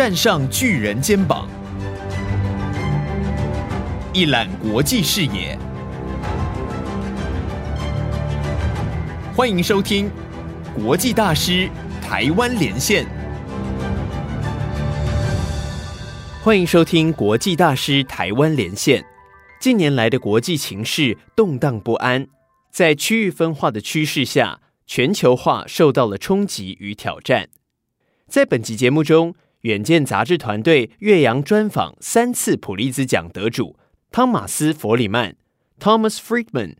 站上巨人肩膀，一览国际视野。欢迎收听《国际大师台湾连线》。欢迎收听《国际大师台湾连线》。近年来的国际情势动荡不安，在区域分化的趋势下，全球化受到了冲击与挑战。在本集节目中，远见杂志团队岳阳专访三次普利兹奖得主汤马斯·弗里曼 （Thomas Friedman）。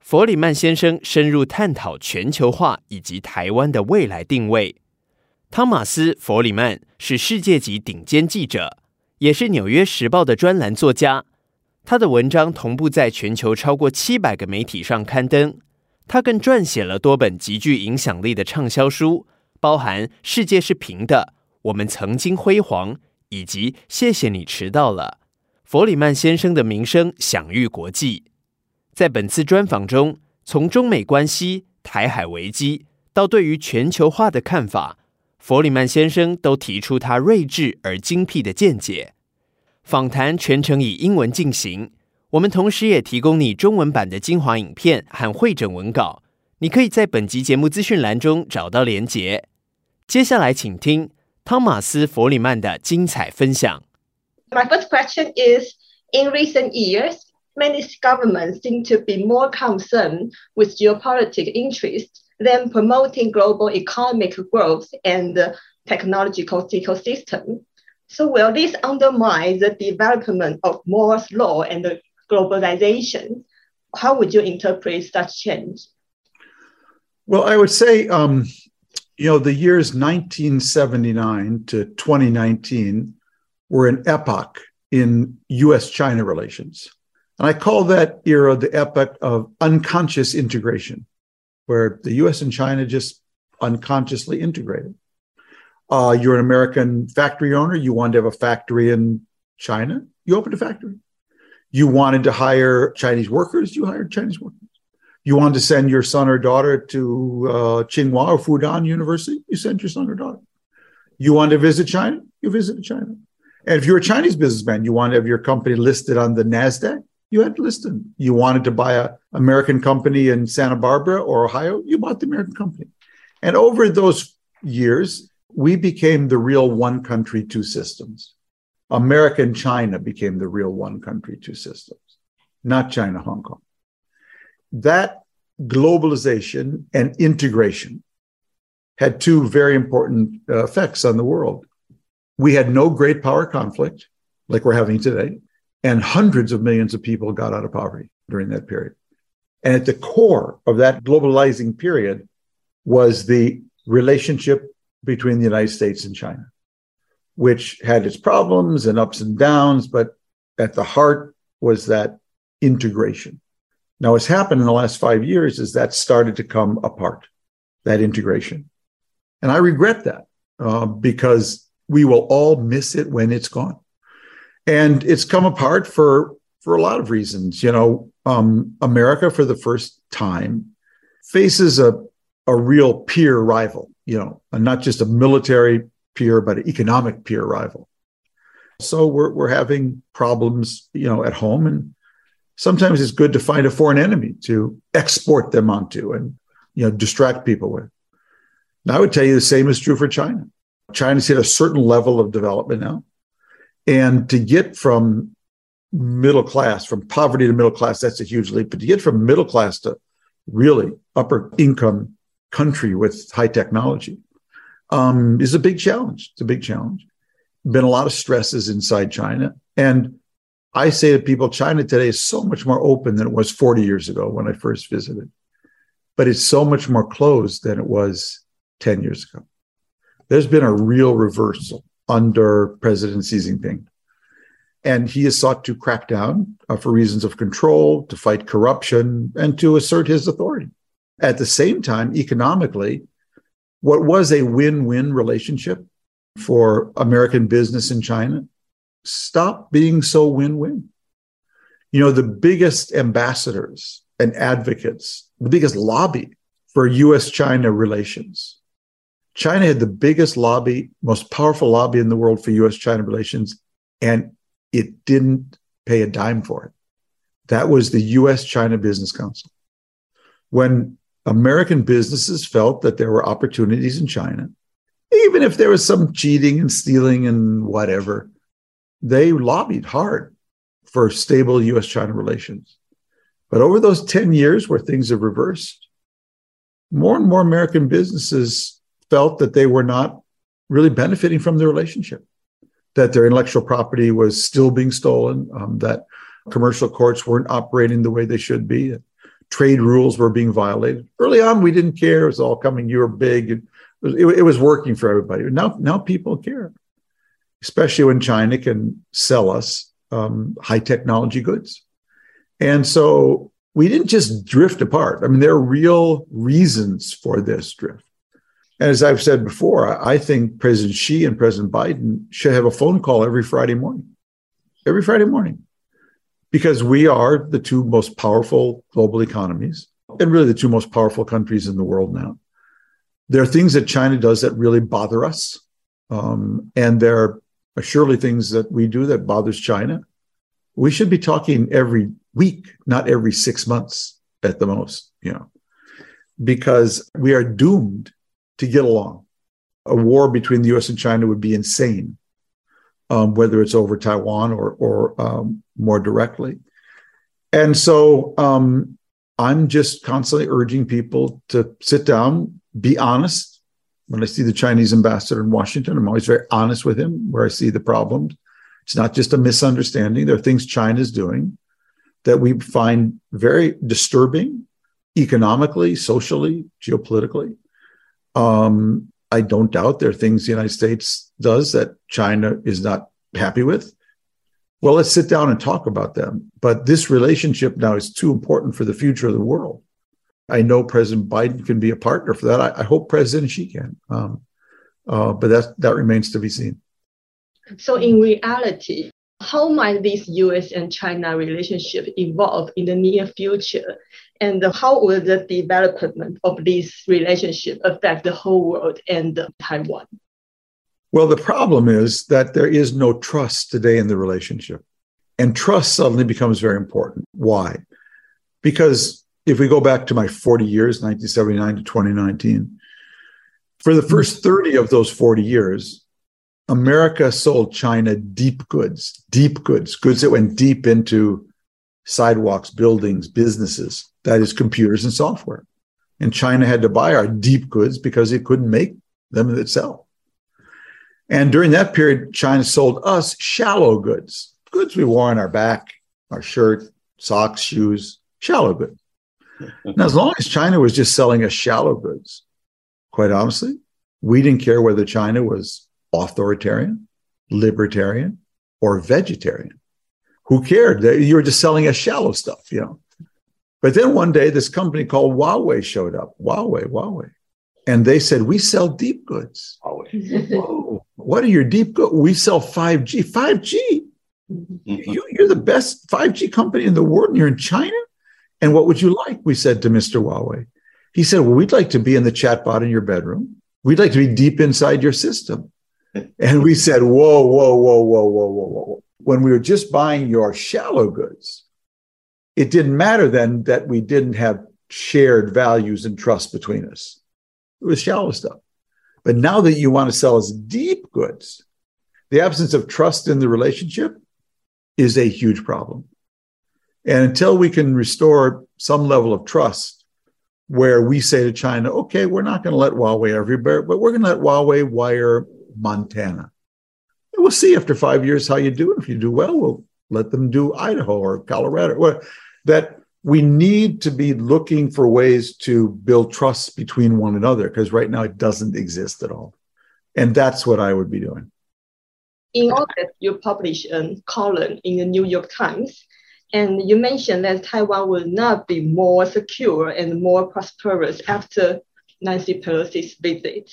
弗里曼先生深入探讨全球化以及台湾的未来定位。汤马斯·弗里曼是世界级顶尖记者，也是《纽约时报》的专栏作家。他的文章同步在全球超过七百个媒体上刊登。他更撰写了多本极具影响力的畅销书，包含《世界是平的》。我们曾经辉煌，以及谢谢你迟到了。弗里曼先生的名声享誉国际。在本次专访中，从中美关系、台海危机到对于全球化的看法，弗里曼先生都提出他睿智而精辟的见解。访谈全程以英文进行，我们同时也提供你中文版的精华影片和会诊文稿，你可以在本集节目资讯栏中找到连结。接下来，请听。汤马斯·弗里曼的精彩分享。My first question is In recent years, many governments seem to be more concerned with geopolitical interests than promoting global economic growth and technological ecosystem. So, will this undermine the development of Moore's law and globalization? How would you interpret such change? Well, I would say um, you know, the years 1979 to 2019 were an epoch in US China relations. And I call that era the epoch of unconscious integration, where the US and China just unconsciously integrated. Uh, you're an American factory owner, you wanted to have a factory in China, you opened a factory. You wanted to hire Chinese workers, you hired Chinese workers you want to send your son or daughter to uh, Tsinghua or Fudan University, you send your son or daughter. You want to visit China, you visit China. And if you're a Chinese businessman, you want to have your company listed on the NASDAQ, you had to list them. You wanted to buy an American company in Santa Barbara or Ohio, you bought the American company. And over those years, we became the real one country, two systems. America and China became the real one country, two systems, not China, Hong Kong that globalization and integration had two very important uh, effects on the world. We had no great power conflict like we're having today, and hundreds of millions of people got out of poverty during that period. And at the core of that globalizing period was the relationship between the United States and China, which had its problems and ups and downs, but at the heart was that integration. Now, what's happened in the last five years is that started to come apart, that integration. And I regret that uh, because we will all miss it when it's gone. And it's come apart for, for a lot of reasons. You know, um, America, for the first time, faces a, a real peer rival, you know, and not just a military peer, but an economic peer rival. So we're, we're having problems, you know, at home and sometimes it's good to find a foreign enemy to export them onto and you know distract people with. And I would tell you the same is true for China. China's hit a certain level of development now. And to get from middle class, from poverty to middle class, that's a huge leap. But to get from middle class to really upper income country with high technology um, is a big challenge. It's a big challenge. Been a lot of stresses inside China. And I say to people, China today is so much more open than it was 40 years ago when I first visited, but it's so much more closed than it was 10 years ago. There's been a real reversal under President Xi Jinping. And he has sought to crack down uh, for reasons of control, to fight corruption, and to assert his authority. At the same time, economically, what was a win win relationship for American business in China stop being so win win. You know, the biggest ambassadors and advocates, the biggest lobby for US China relations, China had the biggest lobby, most powerful lobby in the world for US China relations, and it didn't pay a dime for it. That was the US China Business Council. When American businesses felt that there were opportunities in China, even if there was some cheating and stealing and whatever, they lobbied hard for stable US China relations. But over those 10 years where things have reversed, more and more American businesses felt that they were not really benefiting from the relationship, that their intellectual property was still being stolen, um, that commercial courts weren't operating the way they should be, that trade rules were being violated. Early on, we didn't care. It was all coming, you were big. It was, it, it was working for everybody. Now, now people care, especially when China can sell us um, high technology goods. And so we didn't just drift apart. I mean, there are real reasons for this drift. And as I've said before, I think President Xi and President Biden should have a phone call every Friday morning, every Friday morning, because we are the two most powerful global economies and really the two most powerful countries in the world now. There are things that China does that really bother us. Um, and there are surely things that we do that bothers China. We should be talking every week, not every six months at the most, you know, because we are doomed to get along. A war between the US and China would be insane, um, whether it's over Taiwan or, or um, more directly. And so um, I'm just constantly urging people to sit down, be honest. When I see the Chinese ambassador in Washington, I'm always very honest with him where I see the problems. It's not just a misunderstanding. There are things China's doing that we find very disturbing economically, socially, geopolitically. Um, I don't doubt there are things the United States does that China is not happy with. Well, let's sit down and talk about them. But this relationship now is too important for the future of the world. I know President Biden can be a partner for that. I, I hope President Xi can. Um, uh, but that that remains to be seen. So, in reality, how might this US and China relationship evolve in the near future? And how will the development of this relationship affect the whole world and Taiwan? Well, the problem is that there is no trust today in the relationship. And trust suddenly becomes very important. Why? Because if we go back to my 40 years, 1979 to 2019, for the first 30 of those 40 years, America sold China deep goods, deep goods, goods that went deep into sidewalks, buildings, businesses, that is, computers and software. And China had to buy our deep goods because it couldn't make them itself. And during that period, China sold us shallow goods, goods we wore on our back, our shirt, socks, shoes, shallow goods. now, as long as China was just selling us shallow goods, quite honestly, we didn't care whether China was authoritarian, libertarian, or vegetarian. Who cared? You were just selling us shallow stuff, you know. But then one day, this company called Huawei showed up. Huawei, Huawei. And they said, We sell deep goods. Whoa, what are your deep goods? We sell 5G. 5G? Mm-hmm. You're the best 5G company in the world, and you're in China? And what would you like? We said to Mr. Huawei. He said, Well, we'd like to be in the chatbot in your bedroom. We'd like to be deep inside your system. And we said, whoa, whoa, whoa, whoa, whoa, whoa, whoa. When we were just buying your shallow goods, it didn't matter then that we didn't have shared values and trust between us. It was shallow stuff. But now that you want to sell us deep goods, the absence of trust in the relationship is a huge problem. And until we can restore some level of trust, where we say to China, okay, we're not going to let Huawei everywhere, but we're going to let Huawei wire Montana. And we'll see after five years how you do. It. If you do well, we'll let them do Idaho or Colorado. Well, that we need to be looking for ways to build trust between one another because right now it doesn't exist at all. And that's what I would be doing. In August, you published a column in the New York Times, and you mentioned that Taiwan will not be more secure and more prosperous after Nancy Pelosi's visit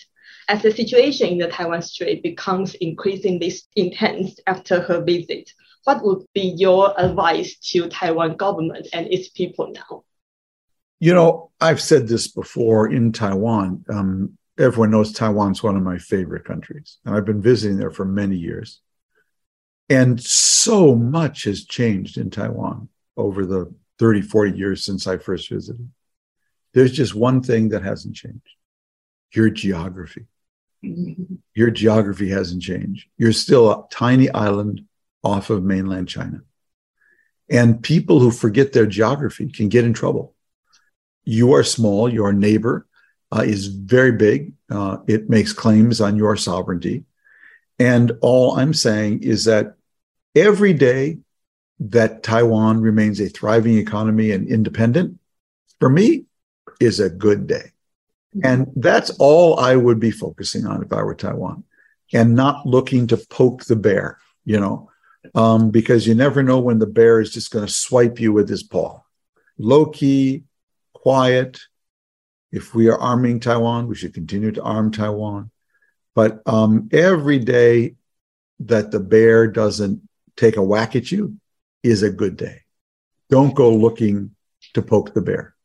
as the situation in the Taiwan Strait becomes increasingly intense after her visit, what would be your advice to Taiwan government and its people now? You know, I've said this before in Taiwan. Um, everyone knows Taiwan's one of my favorite countries, and I've been visiting there for many years. And so much has changed in Taiwan over the 30, 40 years since I first visited. There's just one thing that hasn't changed your geography. Your geography hasn't changed. You're still a tiny island off of mainland China. And people who forget their geography can get in trouble. You are small, your neighbor uh, is very big. Uh, it makes claims on your sovereignty. And all I'm saying is that every day that Taiwan remains a thriving economy and independent, for me, is a good day. And that's all I would be focusing on if I were Taiwan and not looking to poke the bear, you know, um, because you never know when the bear is just going to swipe you with his paw. Low key, quiet. If we are arming Taiwan, we should continue to arm Taiwan. But um, every day that the bear doesn't take a whack at you is a good day. Don't go looking to poke the bear.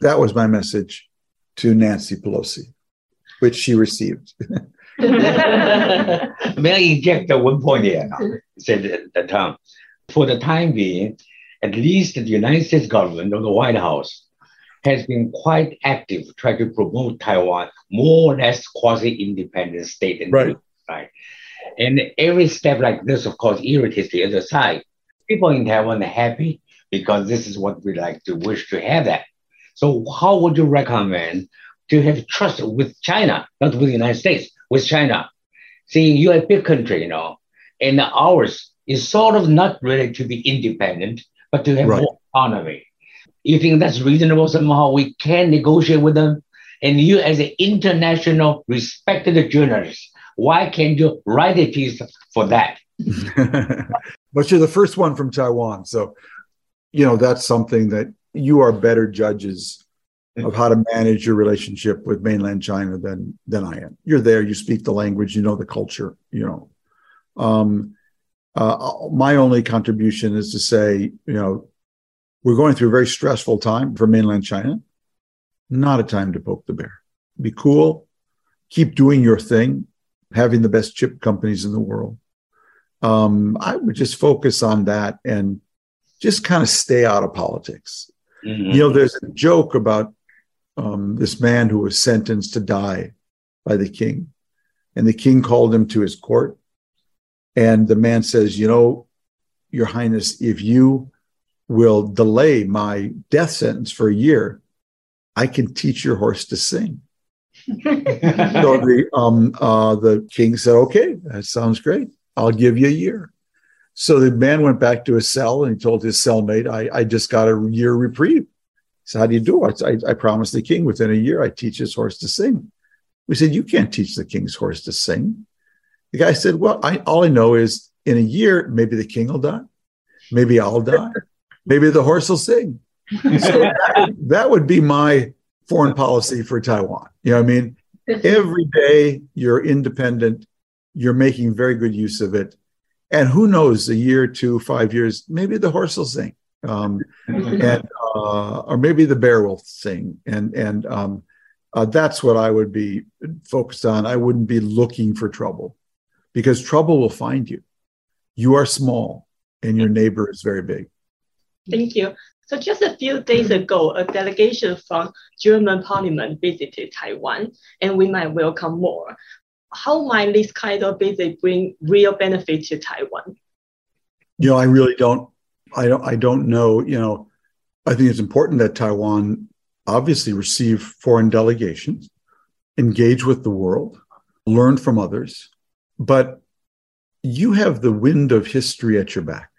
That was my message to Nancy Pelosi, which she received. May I inject one point here? Said the Tom. For the time being, at least the United States government or the White House has been quite active trying to promote Taiwan more or less quasi-independent state. And right. right. And every step like this, of course, irritates the other side. People in Taiwan are happy because this is what we like to wish to have that. So how would you recommend to have trust with China, not with the United States, with China? Seeing you're a big country, you know, and ours is sort of not really to be independent, but to have right. more autonomy. You think that's reasonable somehow? We can negotiate with them. And you, as an international respected journalist, why can't you write a piece for that? but you're the first one from Taiwan. So, you know, that's something that you are better judges of how to manage your relationship with mainland China than than I am. You're there, you speak the language, you know the culture, you know. Um, uh, my only contribution is to say, you know, we're going through a very stressful time for mainland China. Not a time to poke the bear. Be cool, keep doing your thing, having the best chip companies in the world. Um, I would just focus on that and just kind of stay out of politics. Mm-hmm. You know, there's a joke about um, this man who was sentenced to die by the king, and the king called him to his court, and the man says, "You know, Your Highness, if you will delay my death sentence for a year, I can teach your horse to sing." So the um, uh, the king said, "Okay, that sounds great. I'll give you a year." So the man went back to his cell and he told his cellmate, I, I just got a year reprieve. So how do you do it? I, I promised the king within a year I teach his horse to sing. We said, You can't teach the king's horse to sing. The guy said, Well, I, all I know is in a year, maybe the king will die. Maybe I'll die. Maybe the horse will sing. So that, that would be my foreign policy for Taiwan. You know what I mean? Every day you're independent, you're making very good use of it and who knows, a year, two, five years, maybe the horse will sing, um, and uh, or maybe the bear will sing, and and um, uh, that's what I would be focused on. I wouldn't be looking for trouble, because trouble will find you. You are small, and your neighbor is very big. Thank you. So just a few days ago, a delegation from German Parliament visited Taiwan, and we might welcome more how might this kind of visit bring real benefit to Taiwan? You know, I really don't. I don't. I don't know. You know, I think it's important that Taiwan obviously receive foreign delegations, engage with the world, learn from others, but you have the wind of history at your back.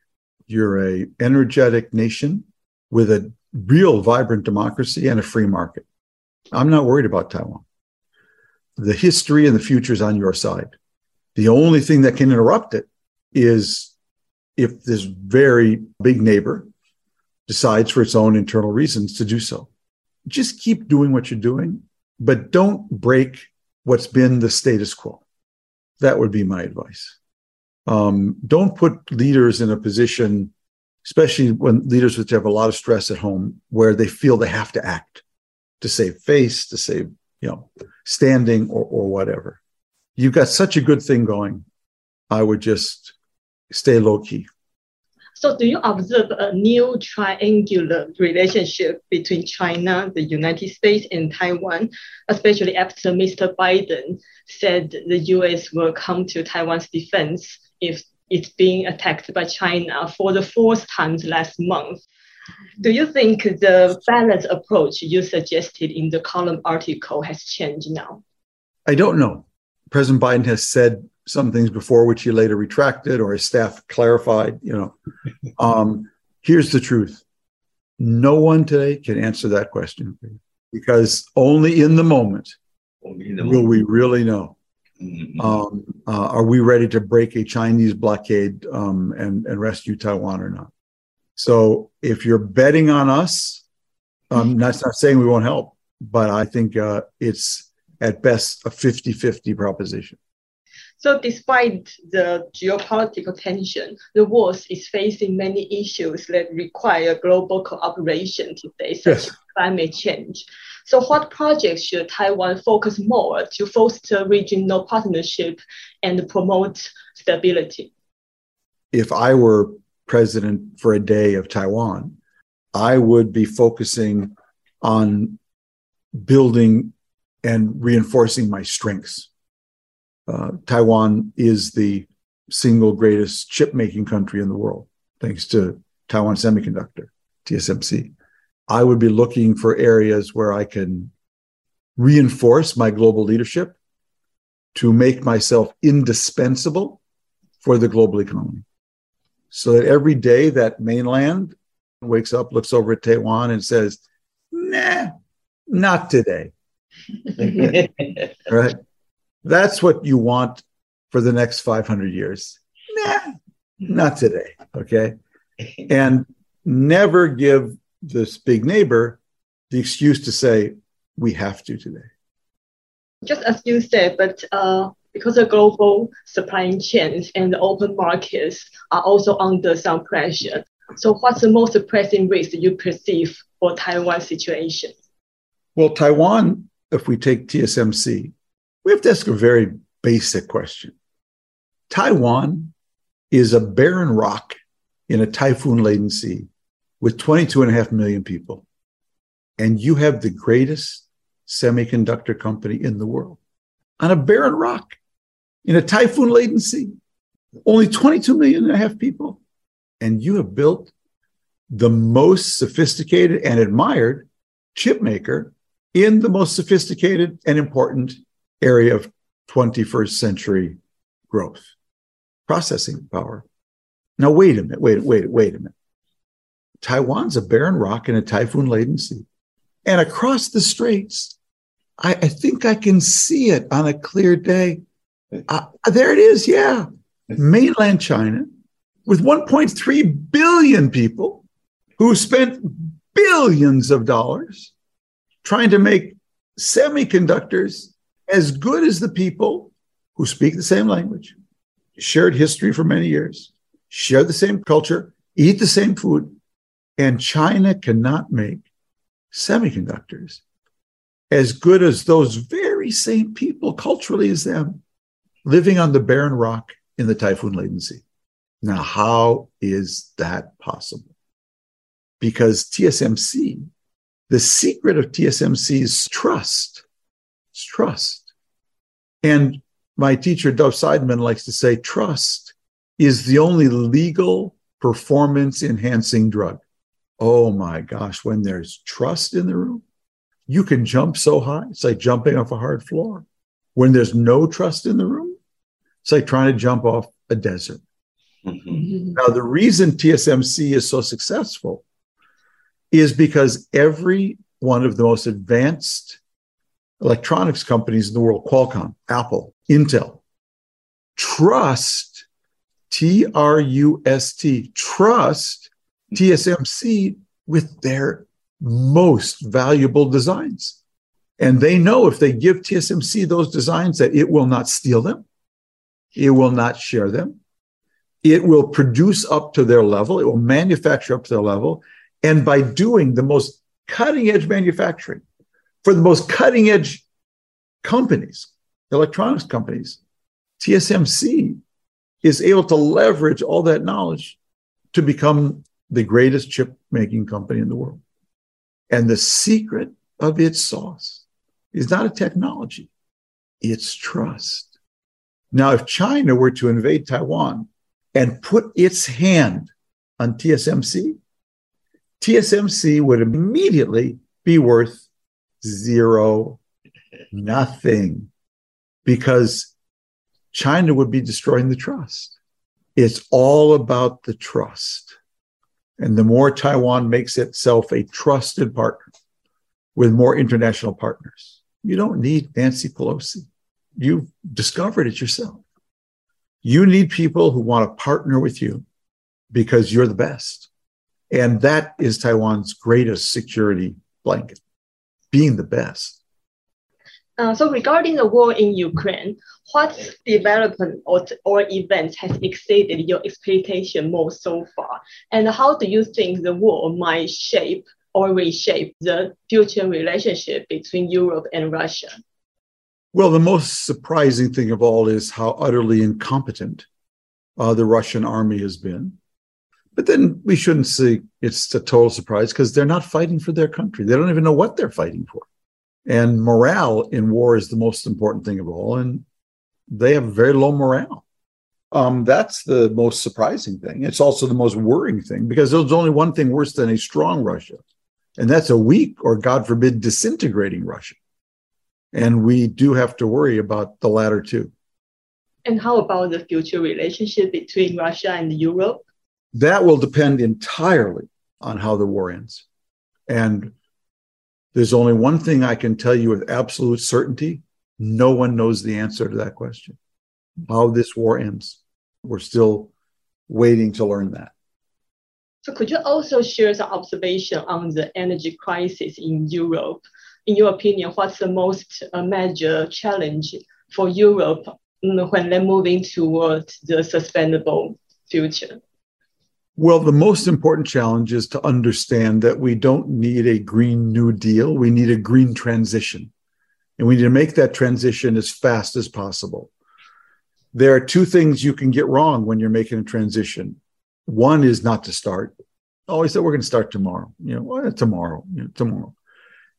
You're a energetic nation with a real vibrant democracy and a free market. I'm not worried about Taiwan the history and the future is on your side. The only thing that can interrupt it is if this very big neighbor decides for its own internal reasons to do so. Just keep doing what you're doing, but don't break what's been the status quo. That would be my advice. Um, don't put leaders in a position, especially when leaders which have a lot of stress at home, where they feel they have to act to save face, to save you know, standing or, or whatever. You've got such a good thing going. I would just stay low key. So, do you observe a new triangular relationship between China, the United States, and Taiwan, especially after Mr. Biden said the US will come to Taiwan's defense if it's being attacked by China for the fourth time last month? Do you think the balanced approach you suggested in the column article has changed now? I don't know. President Biden has said some things before, which he later retracted, or his staff clarified. You know, um, here's the truth: no one today can answer that question because only in the moment in the will moment. we really know. Mm-hmm. Um, uh, are we ready to break a Chinese blockade um, and, and rescue Taiwan or not? So if you're betting on us, um, that's not saying we won't help, but I think uh, it's at best a 50 50 proposition. So, despite the geopolitical tension, the world is facing many issues that require global cooperation today, such yes. as climate change. So, what projects should Taiwan focus more to foster regional partnership and promote stability? If I were president for a day of Taiwan, I would be focusing on building and reinforcing my strengths. Uh, Taiwan is the single greatest chip making country in the world, thanks to Taiwan Semiconductor, TSMC. I would be looking for areas where I can reinforce my global leadership to make myself indispensable for the global economy. So that every day that mainland wakes up, looks over at Taiwan and says, nah, not today. right? That's what you want for the next 500 years. Nah, not today. Okay. And never give this big neighbor the excuse to say, we have to today. Just as you said, but uh, because the global supply chains and the open markets are also under some pressure. So, what's the most pressing risk you perceive for Taiwan situation? Well, Taiwan, if we take TSMC, we have to ask a very basic question. Taiwan is a barren rock in a typhoon laden sea with 22 and a half million people. And you have the greatest semiconductor company in the world on a barren rock in a typhoon laden sea. Only 22 million and a half people. And you have built the most sophisticated and admired chip maker in the most sophisticated and important area of 21st century growth processing power. Now, wait a minute, wait, wait, wait a minute. Taiwan's a barren rock in a typhoon laden sea. And across the straits, I, I, think I can see it on a clear day. Uh, there it is, yeah. Mainland China with 1.3 billion people who spent billions of dollars trying to make semiconductors as good as the people who speak the same language, shared history for many years, share the same culture, eat the same food, and China cannot make semiconductors as good as those very same people culturally as them living on the barren rock in the typhoon laden sea. Now, how is that possible? Because TSMC, the secret of TSMC is trust. It's trust. And my teacher, Dov Seidman, likes to say trust is the only legal performance enhancing drug. Oh my gosh, when there's trust in the room, you can jump so high. It's like jumping off a hard floor. When there's no trust in the room, it's like trying to jump off a desert. Mm-hmm. Now, the reason TSMC is so successful is because every one of the most advanced electronics companies in the world, Qualcomm, Apple, Intel, trust T R U S T, trust TSMC with their most valuable designs. And they know if they give TSMC those designs that it will not steal them, it will not share them, it will produce up to their level, it will manufacture up to their level. And by doing the most cutting edge manufacturing for the most cutting edge companies, electronics companies, TSMC is able to leverage all that knowledge to become the greatest chip making company in the world. And the secret of its sauce is not a technology, it's trust. Now, if China were to invade Taiwan and put its hand on TSMC, TSMC would immediately be worth zero, nothing, because China would be destroying the trust. It's all about the trust. And the more Taiwan makes itself a trusted partner with more international partners, you don't need Nancy Pelosi. You've discovered it yourself. You need people who want to partner with you because you're the best. And that is Taiwan's greatest security blanket, being the best. Uh, so regarding the war in Ukraine, what development or, or events has exceeded your expectation most so far? And how do you think the war might shape or reshape the future relationship between Europe and Russia? Well, the most surprising thing of all is how utterly incompetent uh, the Russian army has been. But then we shouldn't say it's a total surprise because they're not fighting for their country. They don't even know what they're fighting for. And morale in war is the most important thing of all. And they have very low morale. Um, that's the most surprising thing. It's also the most worrying thing because there's only one thing worse than a strong Russia, and that's a weak or, God forbid, disintegrating Russia. And we do have to worry about the latter too. And how about the future relationship between Russia and Europe? That will depend entirely on how the war ends. And there's only one thing I can tell you with absolute certainty no one knows the answer to that question how this war ends. We're still waiting to learn that. So, could you also share some observation on the energy crisis in Europe? In your opinion, what's the most uh, major challenge for Europe mm, when they're moving towards the sustainable future? Well, the most important challenge is to understand that we don't need a Green New Deal. We need a green transition. And we need to make that transition as fast as possible. There are two things you can get wrong when you're making a transition. One is not to start. Oh, I said we're going to start tomorrow. You know, well, tomorrow, you know, tomorrow.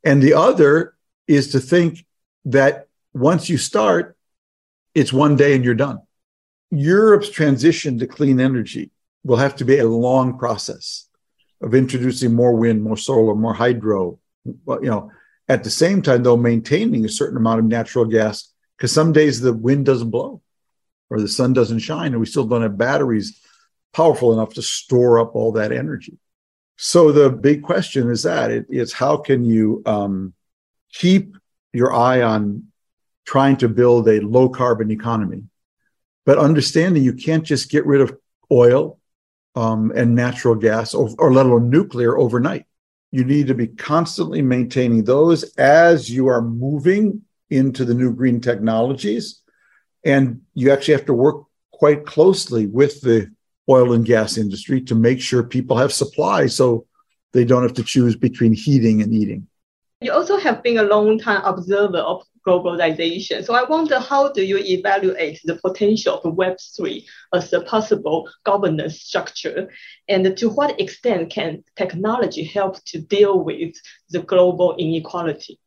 And the other is to think that once you start, it's one day and you're done. Europe's transition to clean energy will have to be a long process of introducing more wind, more solar, more hydro. You know, at the same time, though, maintaining a certain amount of natural gas because some days the wind doesn't blow or the sun doesn't shine, and we still don't have batteries powerful enough to store up all that energy. So the big question is that it, it's how can you um, keep your eye on trying to build a low carbon economy, but understanding you can't just get rid of oil um, and natural gas, or, or let alone nuclear, overnight. You need to be constantly maintaining those as you are moving into the new green technologies. And you actually have to work quite closely with the oil and gas industry to make sure people have supply so they don't have to choose between heating and eating. You also have been a long time observer of globalization. So I wonder how do you evaluate the potential of Web3 as a possible governance structure? And to what extent can technology help to deal with the global inequality?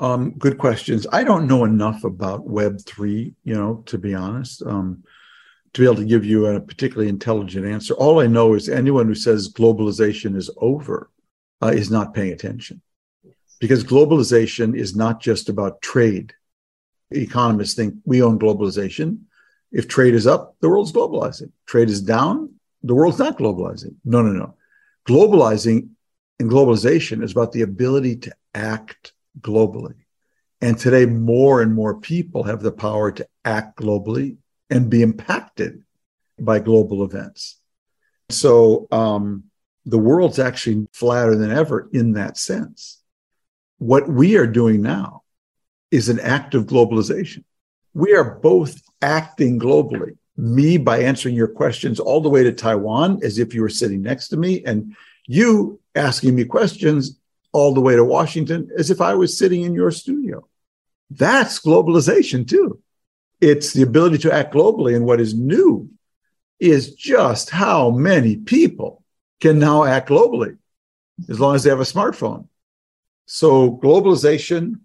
Um, good questions. I don't know enough about Web3, you know, to be honest, um, to be able to give you a particularly intelligent answer. All I know is anyone who says globalization is over uh, is not paying attention because globalization is not just about trade. Economists think we own globalization. If trade is up, the world's globalizing. Trade is down, the world's not globalizing. No, no, no. Globalizing and globalization is about the ability to act globally. And today, more and more people have the power to act globally and be impacted by global events. So um, the world's actually flatter than ever in that sense. What we are doing now is an act of globalization. We are both acting globally. Me by answering your questions all the way to Taiwan as if you were sitting next to me, and you asking me questions all the way to Washington as if I was sitting in your studio. That's globalization too. It's the ability to act globally. And what is new is just how many people can now act globally as long as they have a smartphone. So globalization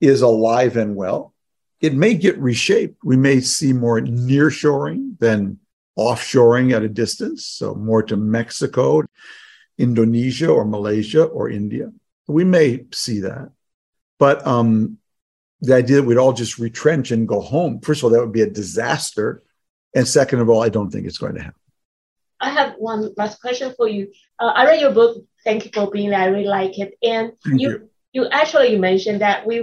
is alive and well. It may get reshaped. We may see more nearshoring than offshoring at a distance, so more to Mexico, Indonesia, or Malaysia, or India. We may see that. But um, the idea that we'd all just retrench and go home, first of all, that would be a disaster. And second of all, I don't think it's going to happen. One last question for you. Uh, I read your book. Thank you for being there. I really like it. And Thank you, you. you actually you mentioned that we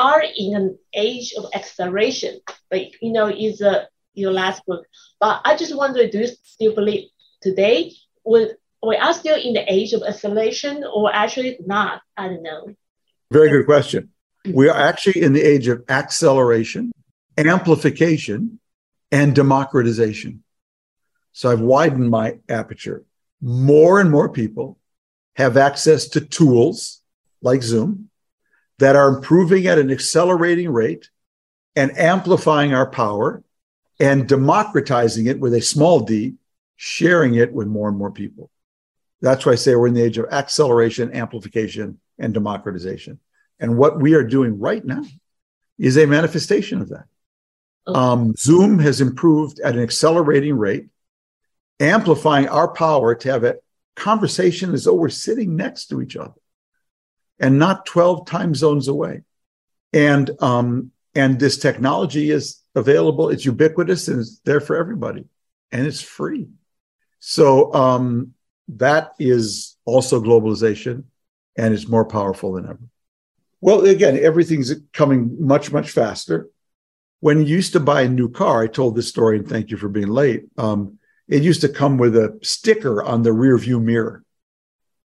are in an age of acceleration. But you know, is a your last book. But I just wonder, do you still believe today would we are still in the age of acceleration or actually not? I don't know. Very good question. We are actually in the age of acceleration, amplification, and democratization. So I've widened my aperture. More and more people have access to tools like Zoom that are improving at an accelerating rate and amplifying our power and democratizing it with a small d, sharing it with more and more people. That's why I say we're in the age of acceleration, amplification, and democratization. And what we are doing right now is a manifestation of that. Okay. Um, Zoom has improved at an accelerating rate, amplifying our power to have a conversation as though we're sitting next to each other and not 12 time zones away. And um, and this technology is available, it's ubiquitous and it's there for everybody, and it's free. So um, that is also globalization, and it's more powerful than ever. Well, again, everything's coming much, much faster. When you used to buy a new car, I told this story, and thank you for being late. Um, it used to come with a sticker on the rear view mirror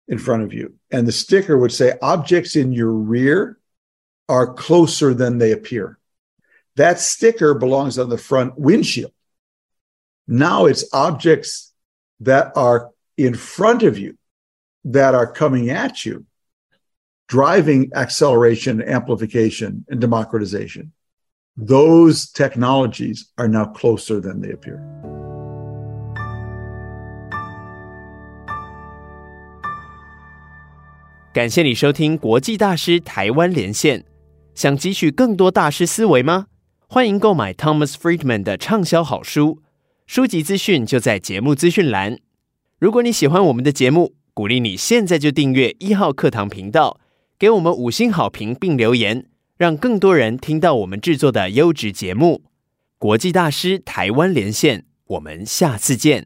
in front of you. And the sticker would say, objects in your rear are closer than they appear. That sticker belongs on the front windshield. Now it's objects that are in front of you that are coming at you, driving acceleration, amplification, and democratization. Those technologies are now closer than they appear. 感谢你收听国际大师台湾连线。想汲取更多大师思维吗？欢迎购买 Thomas Friedman 的畅销好书，书籍资讯就在节目资讯栏。如果你喜欢我们的节目，鼓励你现在就订阅一号课堂频道，给我们五星好评并留言，让更多人听到我们制作的优质节目。国际大师台湾连线，我们下次见。